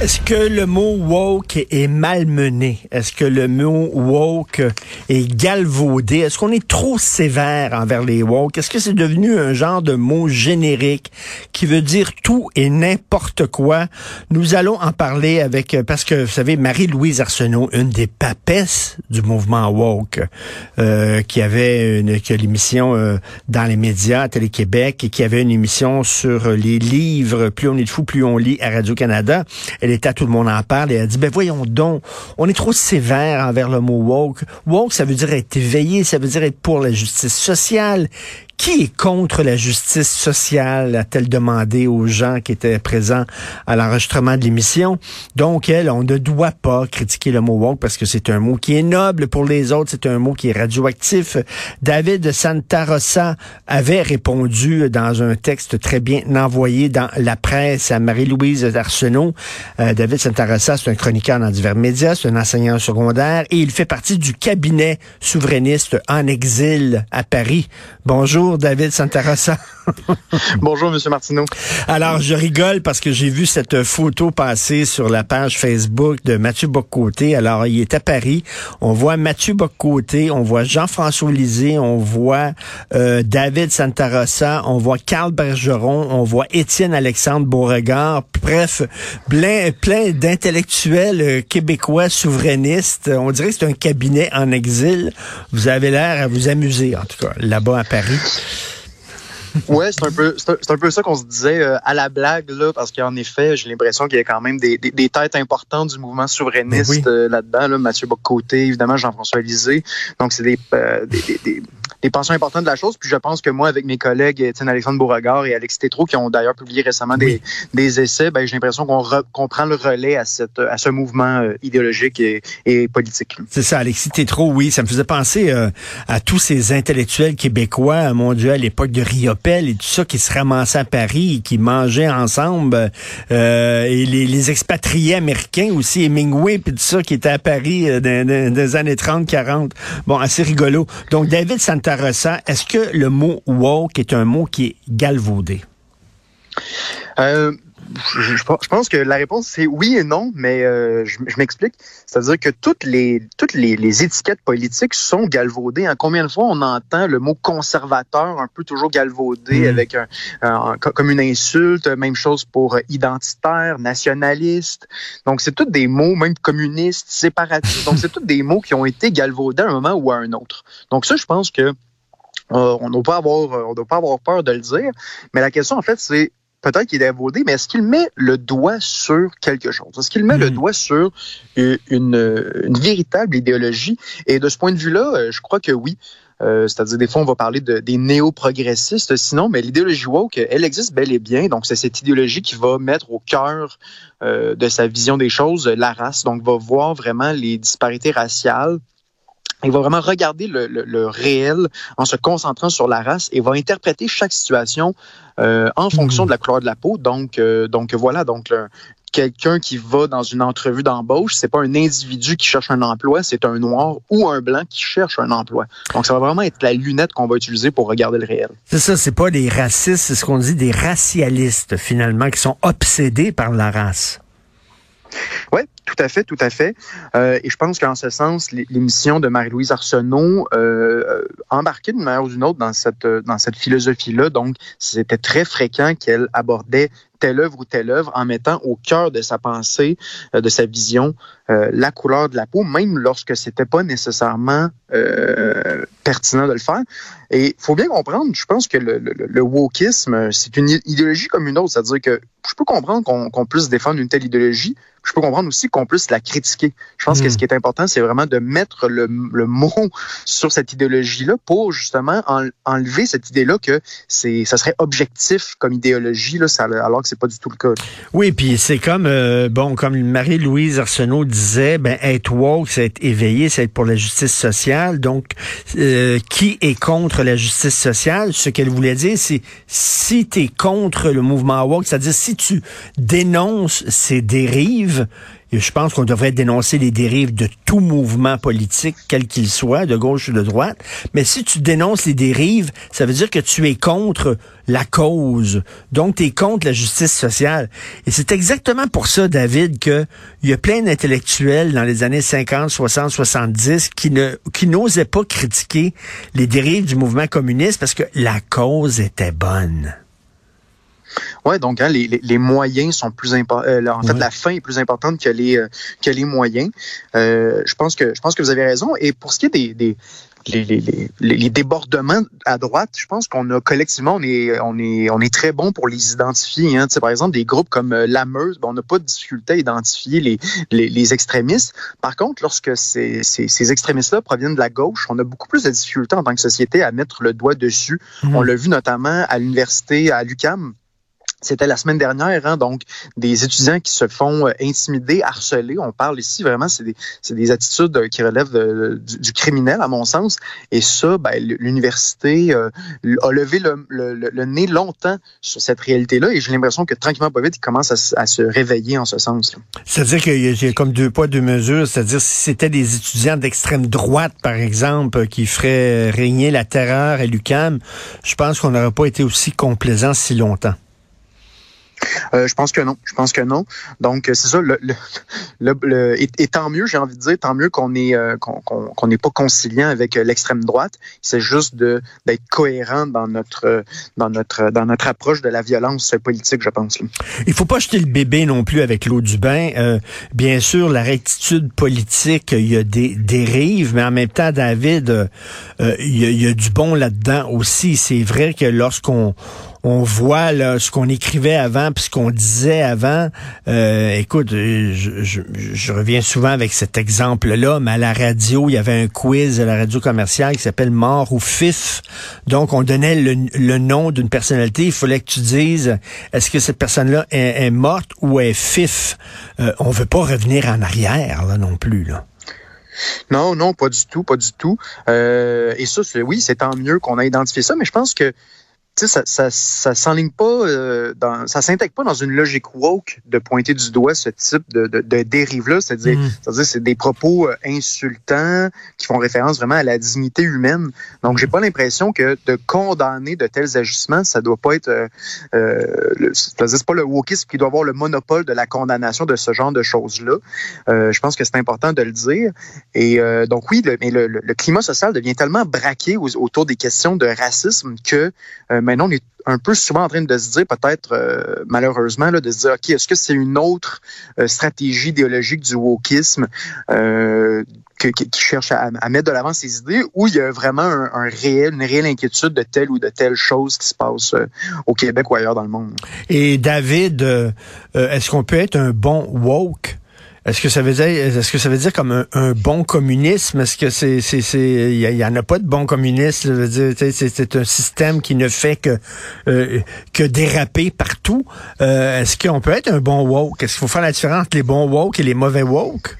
Est-ce que le mot woke est malmené? Est-ce que le mot woke est galvaudé? Est-ce qu'on est trop sévère envers les woke? Est-ce que c'est devenu un genre de mot générique qui veut dire tout et n'importe quoi? Nous allons en parler avec, parce que vous savez, Marie-Louise Arsenault, une des papesses du mouvement woke, euh, qui avait une, qui a l'émission euh, dans les médias à Télé-Québec et qui avait une émission sur les livres, plus on est de fou, plus on lit à Radio-Canada elle était à Tout le monde en parle et elle dit, ben voyons donc, on est trop sévère envers le mot woke. Woke, ça veut dire être éveillé, ça veut dire être pour la justice sociale. Qui est contre la justice sociale, a-t-elle demandé aux gens qui étaient présents à l'enregistrement de l'émission? Donc, elle, on ne doit pas critiquer le mot woke parce que c'est un mot qui est noble pour les autres, c'est un mot qui est radioactif. David Santarossa avait répondu dans un texte très bien envoyé dans la presse à Marie-Louise Arsenault. Euh, David Santarossa, c'est un chroniqueur dans divers médias, c'est un enseignant secondaire et il fait partie du cabinet souverainiste en exil à Paris. Bonjour. Bonjour, David Santarossa. Bonjour, Monsieur Martineau. Alors, je rigole parce que j'ai vu cette photo passer sur la page Facebook de Mathieu Boccoté. Alors, il est à Paris. On voit Mathieu Boccoté, on voit Jean-François Lisée, on voit euh, David Santarossa, on voit Carl Bergeron, on voit Étienne Alexandre Beauregard. Bref, plein, plein d'intellectuels euh, québécois souverainistes. On dirait que c'est un cabinet en exil. Vous avez l'air à vous amuser, en tout cas, là-bas à Paris. Ouais, c'est un peu c'est un, peu ça qu'on se disait euh, à la blague là, parce qu'en effet, j'ai l'impression qu'il y a quand même des, des, têtes importantes du mouvement souverainiste euh, là-dedans. Là, Mathieu Bocoté, évidemment Jean-François Lisée. Donc c'est des, euh, des, des pensions importantes de la chose. Puis je pense que moi, avec mes collègues Étienne Alexandre Beauregard et Alex Tétrault, qui ont d'ailleurs publié récemment des, des, essais, ben, j'ai l'impression qu'on prend le relais à, cette, à ce mouvement euh, idéologique et, et politique. C'est ça, Alexis Tétrault, oui. Ça me faisait penser euh, à tous ces intellectuels québécois, mon Dieu, à l'époque de Riopel et tout ça, qui se ramassaient à Paris et qui mangeaient ensemble. Euh, et les, les, expatriés américains aussi, Hemingway puis tout ça, qui étaient à Paris euh, dans, dans, dans les années 30-40. Bon, assez rigolo. Donc, David Santa est-ce que le mot woke est un mot qui est galvaudé? Euh, je, pense que la réponse c'est oui et non, mais euh, je, m'explique. C'est-à-dire que toutes les toutes les, étiquettes politiques sont galvaudées. Hein. Combien de fois on entend le mot conservateur un peu toujours galvaudé hmm. avec un, comme une insulte. Même chose pour identitaire, nationaliste. Donc c'est tous des mots, même communiste, séparatiste. Donc c'est tous des mots qui ont été galvaudés à un moment ou à un autre. Donc ça, je pense que euh, on ne doit pas avoir on doit pas avoir peur de le dire. Mais la question en fait c'est peut-être qu'il est galvaudé, mais est-ce qu'il met le doigt sur quelque chose? Est-ce qu'il met le hmm. doigt sur une, une, véritable idéologie? Et de ce point de vue-là, euh, je crois que oui. Euh, c'est-à-dire, des fois, on va parler de, des néo-progressistes, sinon, mais l'idéologie woke, elle existe bel et bien. Donc, c'est cette idéologie qui va mettre au cœur euh, de sa vision des choses la race. Donc, va voir vraiment les disparités raciales il va vraiment regarder le, le, réel en se concentrant sur la race et va interpréter chaque situation euh, en fonction hmm. de la couleur de la peau. Donc, euh, donc voilà, donc quelqu'un qui va dans une entrevue d'embauche, c'est pas un individu qui cherche un emploi, c'est un noir ou un blanc qui cherche un emploi. Donc ça va vraiment être la lunette qu'on va utiliser pour regarder le réel. C'est ça, c'est pas des racistes, c'est ce qu'on dit des racialistes finalement qui sont obsédés par la race. Oui, tout à fait, tout à fait. Euh, et je pense qu'en ce sens, l'émission de Marie-Louise Arsenault euh, embarquait d'une manière ou d'une autre dans cette, dans cette philosophie-là. Donc, c'était très fréquent qu'elle abordait telle œuvre ou telle œuvre en mettant au cœur de sa pensée, euh, de sa vision, euh, la couleur de la peau, même lorsque c'était pas nécessairement euh, pertinent de le faire. Et il faut bien comprendre, je pense que le, le, le wokisme, c'est une idéologie comme une autre, c'est-à-dire que je peux comprendre qu'on puisse défendre une telle idéologie, je peux comprendre aussi qu'on puisse la critiquer. Je pense que ce hmm. qui est important, c'est vraiment de mettre le, le mot sur cette idéologie-là pour justement enlever cette idée-là que c'est ça serait objectif comme idéologie, là, ça, alors que c'est pas du tout le cas. Oui, puis c'est comme euh, bon, comme Marie-Louise Arsenault disait, ben être woke, c'est être éveillé, c'est être pour la justice sociale. Donc, euh, qui est contre la justice sociale? Ce qu'elle voulait dire, c'est si tu es contre le mouvement woke, c'est-à-dire si tu dénonces ces dérives je pense qu'on devrait dénoncer les dérives de tout mouvement politique, quel qu'il soit, de gauche ou de droite. Mais si tu dénonces les dérives, ça veut dire que tu es contre la cause. Donc, tu es contre la justice sociale. Et c'est exactement pour ça, David, qu'il y a plein d'intellectuels dans les années 50, 60, 70 qui qui n'osaient pas critiquer les dérives du mouvement communiste parce que la cause était bonne. Ouais, donc hein, les, les, moyens sont plus importants. Euh, en fait, la fin est plus importante que les euh, que les moyens. Euh, je pense que je pense que vous avez raison. Et pour ce qui est des, des les, les, les, débordements à droite, je pense qu'on a collectivement, on est, on est, on est très bon pour les identifier. Hein. Tu sais, par exemple, des groupes comme la Meuse, ben, on n'a pas de difficulté à identifier les, les, les extrémistes. Par contre, lorsque ces, ces, ces extrémistes-là proviennent de la gauche, on a beaucoup plus de difficultés en tant que société à mettre le doigt dessus. Mmh. On l'a vu notamment à l'université à l'UCAM c'était la semaine dernière, hein, donc des étudiants qui se font euh, intimider, harceler. On parle ici vraiment, c'est des, des, attitudes euh, qui relèvent du, criminel, à mon sens. Et ça, ben, l'université euh, a levé le, nez longtemps sur cette réalité-là. Et j'ai l'impression que tranquillement, pas vite, ils commencent à, se réveiller en ce sens. C'est-à-dire qu'il y a comme deux poids, deux mesures. C'est-à-dire si c'était des étudiants d'extrême droite, par exemple, qui feraient régner la terreur à l'UCAM, je pense qu'on n'aurait pas été aussi complaisant si longtemps. Euh, je pense que non. Je pense que non. Donc, c'est ça. Et, tant mieux, j'ai envie de dire, tant mieux qu'on est euh, n'est pas conciliant avec euh, l'extrême droite. C'est juste d'être cohérent dans notre dans notre dans notre approche de la violence politique, je pense. Il faut pas jeter le bébé non plus avec l'eau du bain. bien sûr, la rectitude politique, il y a des dérives, mais en même temps, David, il y a du bon là-dedans aussi. C'est vrai que lorsqu'on on voit là, ce qu'on écrivait avant puis ce qu'on disait avant. Euh, écoute, je, je, reviens souvent avec cet exemple-là, mais à la radio, il y avait un quiz à la radio commerciale qui s'appelle Mort ou Fif. Donc, on donnait le, nom d'une personnalité. Il fallait que tu dises, est-ce que cette personne-là est, morte ou est Fif? Euh, on veut pas revenir en arrière, là, non plus, là. Non, non, pas du tout, pas du tout. Euh, et ça, oui, c'est tant mieux qu'on a identifié ça, mais je pense que sais, ça, ça, ça s'enligne pas, euh, dans, ça s'intègre pas dans une logique woke de pointer du doigt ce type de, de, de dérive-là. C'est-à-dire, mm. c'est-à-dire, c'est des propos euh, insultants qui font référence vraiment à la dignité humaine. Donc, j'ai pas l'impression que de condamner de tels agissements, ça doit pas être, euh, euh c'est pas le wokisme qui doit avoir le monopole de la condamnation de ce genre de choses-là. Je pense que c'est important de le dire. Et donc, oui, le, mais le, le, climat social devient tellement braqué autour des questions de racisme que maintenant, on est un peu souvent en train de se dire, peut-être euh, malheureusement, là, de se dire, OK, est-ce que c'est une autre euh, stratégie idéologique du wokisme euh, qui cherche à, mettre de l'avant ses idées ou il y a vraiment un, réel, une réelle inquiétude de telle ou de telle chose qui se passe au Québec ou ailleurs dans le monde? Et David, est-ce qu'on peut être un bon woke? Est-ce que ça veut dire, est-ce que ça veut dire comme un, bon communisme? Est-ce que c'est, c'est, il y, en a pas de bon communiste? C'est un système qui ne fait que euh, que déraper partout. Euh, est-ce qu'on peut être un bon woke? Est-ce qu'il faut faire la différence entre les bons woke et les mauvais woke?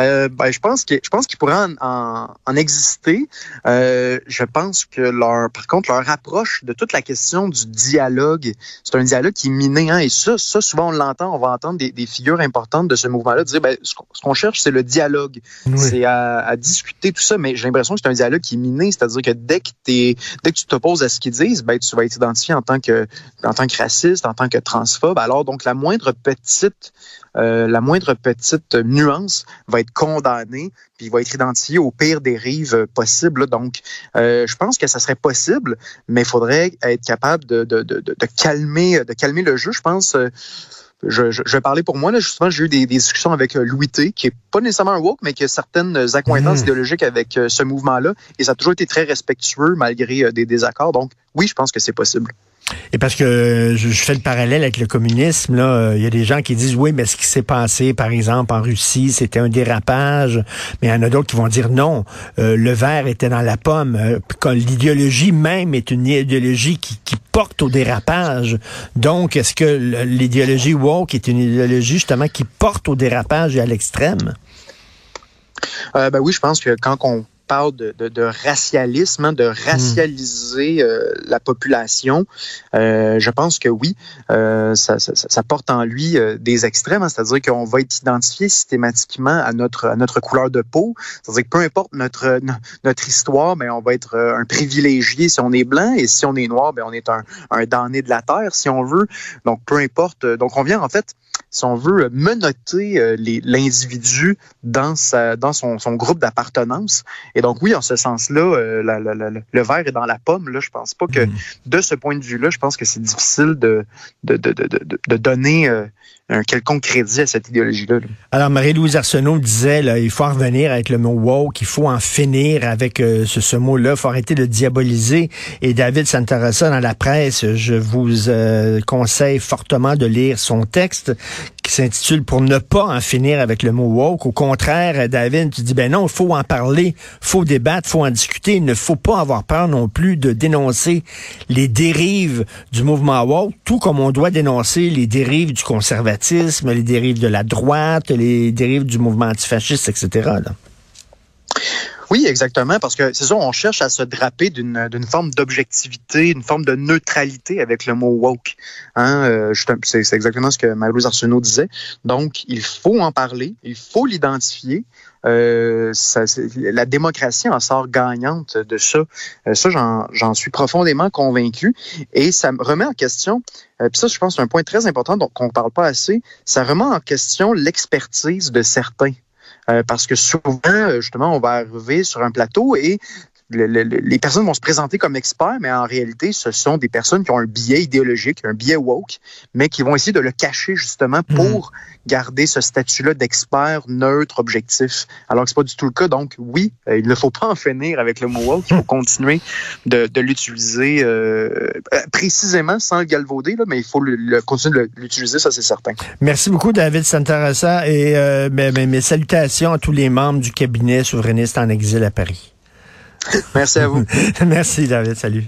Euh, ben, je pense que je pense qu'ils pourraient en, en, exister. Euh, je pense que leur, par contre, leur approche de toute la question du dialogue, c'est un dialogue qui est miné. Hein, et ça, ça, souvent on l'entend, on va entendre des, des, figures importantes de ce mouvement-là dire, ben, ce qu'on cherche, c'est le dialogue, c'est à, à, discuter tout ça. Mais j'ai l'impression que c'est un dialogue qui est miné, c'est-à-dire que dès que t'es, dès que tu t'opposes à ce qu'ils disent, ben, tu vas être identifié en tant que, en tant que raciste, en tant que transphobe. Alors donc la moindre petite, euh, la moindre petite nuance va être condamné, puis il va être identifié au pire des rives possibles. Donc, euh, je pense que ça serait possible, mais il faudrait être capable de, de, de, de, calmer, de calmer le jeu. Je pense. Euh, je, je, vais parler pour moi. Là, justement, j'ai eu des, discussions avec euh, Louis T, qui est pas nécessairement un woke, mais qui a certaines accointances mmh. idéologiques avec ce mouvement-là. Et ça a toujours été très respectueux malgré des désaccords. Donc, oui, je pense que c'est possible. Et parce que je, fais le parallèle avec le communisme, là, euh, il y a des gens qui disent oui, mais ce qui s'est passé, par exemple, en Russie, c'était un dérapage. Mais il y en a d'autres qui vont dire non, euh, le verre était dans la pomme. Euh, l'idéologie même est une idéologie qui, qui porte au dérapage. Donc, est-ce que l'idéologie woke est une idéologie justement qui porte au dérapage et à l'extrême? ben oui, je pense que quand on parle de, de, de racialisme, hein, de racialiser euh, la population, euh, je pense que oui, euh, ça, ça, ça, porte en lui euh, des extrêmes, hein, c'est-à-dire qu'on va être identifié systématiquement à notre à notre couleur de peau, c'est-à-dire que peu importe notre notre histoire, mais on va être un privilégié si on est blanc et si on est noir, ben on est un, un damné de la terre si on veut. Donc peu importe. Donc on vient en fait si on veut, menotter euh, l'individu dans, sa, dans son, son groupe d'appartenance. Et donc, oui, en ce sens-là, euh, le verre est dans la pomme. Là, je pense pas que, mm. de ce point de vue-là, je pense que c'est difficile de, de, de, de, de donner euh, un quelconque crédit à cette idéologie-là. Alors, Marie-Louise Arsenault disait, là, il faut en revenir avec le mot woke, il faut en finir avec euh, ce, ce mot-là, il faut arrêter de diaboliser. Et David Santarossa, dans la presse, je vous euh, conseille fortement de lire son texte qui s'intitule Pour ne pas en finir avec le mot woke. Au contraire, David, tu dis, ben non, il faut en parler, faut débattre, faut en discuter. Il ne faut pas avoir peur non plus de dénoncer les dérives du mouvement woke, tout comme on doit dénoncer les dérives du conservatisme, les dérives de la droite, les dérives du mouvement antifasciste, etc. Oui, exactement, parce que c'est ça, on cherche à se draper d'une forme d'objectivité, une forme de neutralité avec le mot woke. Hein, euh, c'est exactement ce que Marie-Louise Arsenault disait. Donc, il faut en parler, il faut l'identifier. Euh, la démocratie en sort gagnante de ça. Euh, ça, j'en suis profondément convaincu. Et ça me remet en question, euh, puis ça, je pense, c'est un point très important donc qu'on ne parle pas assez, ça remet en question l'expertise de certains. Euh, parce que souvent, euh, justement, on va arriver sur un plateau et les personnes vont se présenter comme experts, mais en réalité, ce sont des personnes qui ont un biais idéologique, un biais woke, mais qui vont essayer de le cacher justement hmm. pour garder ce statut-là d'expert neutre, objectif, alors que c'est pas du tout le cas. Donc, oui, euh, il ne faut pas en finir avec le mot woke, il faut continuer de, l'utiliser euh, précisément sans le galvauder, là, mais il faut le, continuer de l'utiliser, ça c'est certain. Merci beaucoup, David Santarassa, et euh, mes salutations à tous les membres du cabinet souverainiste en exil à Paris. Merci à vous. Merci, David. Salut.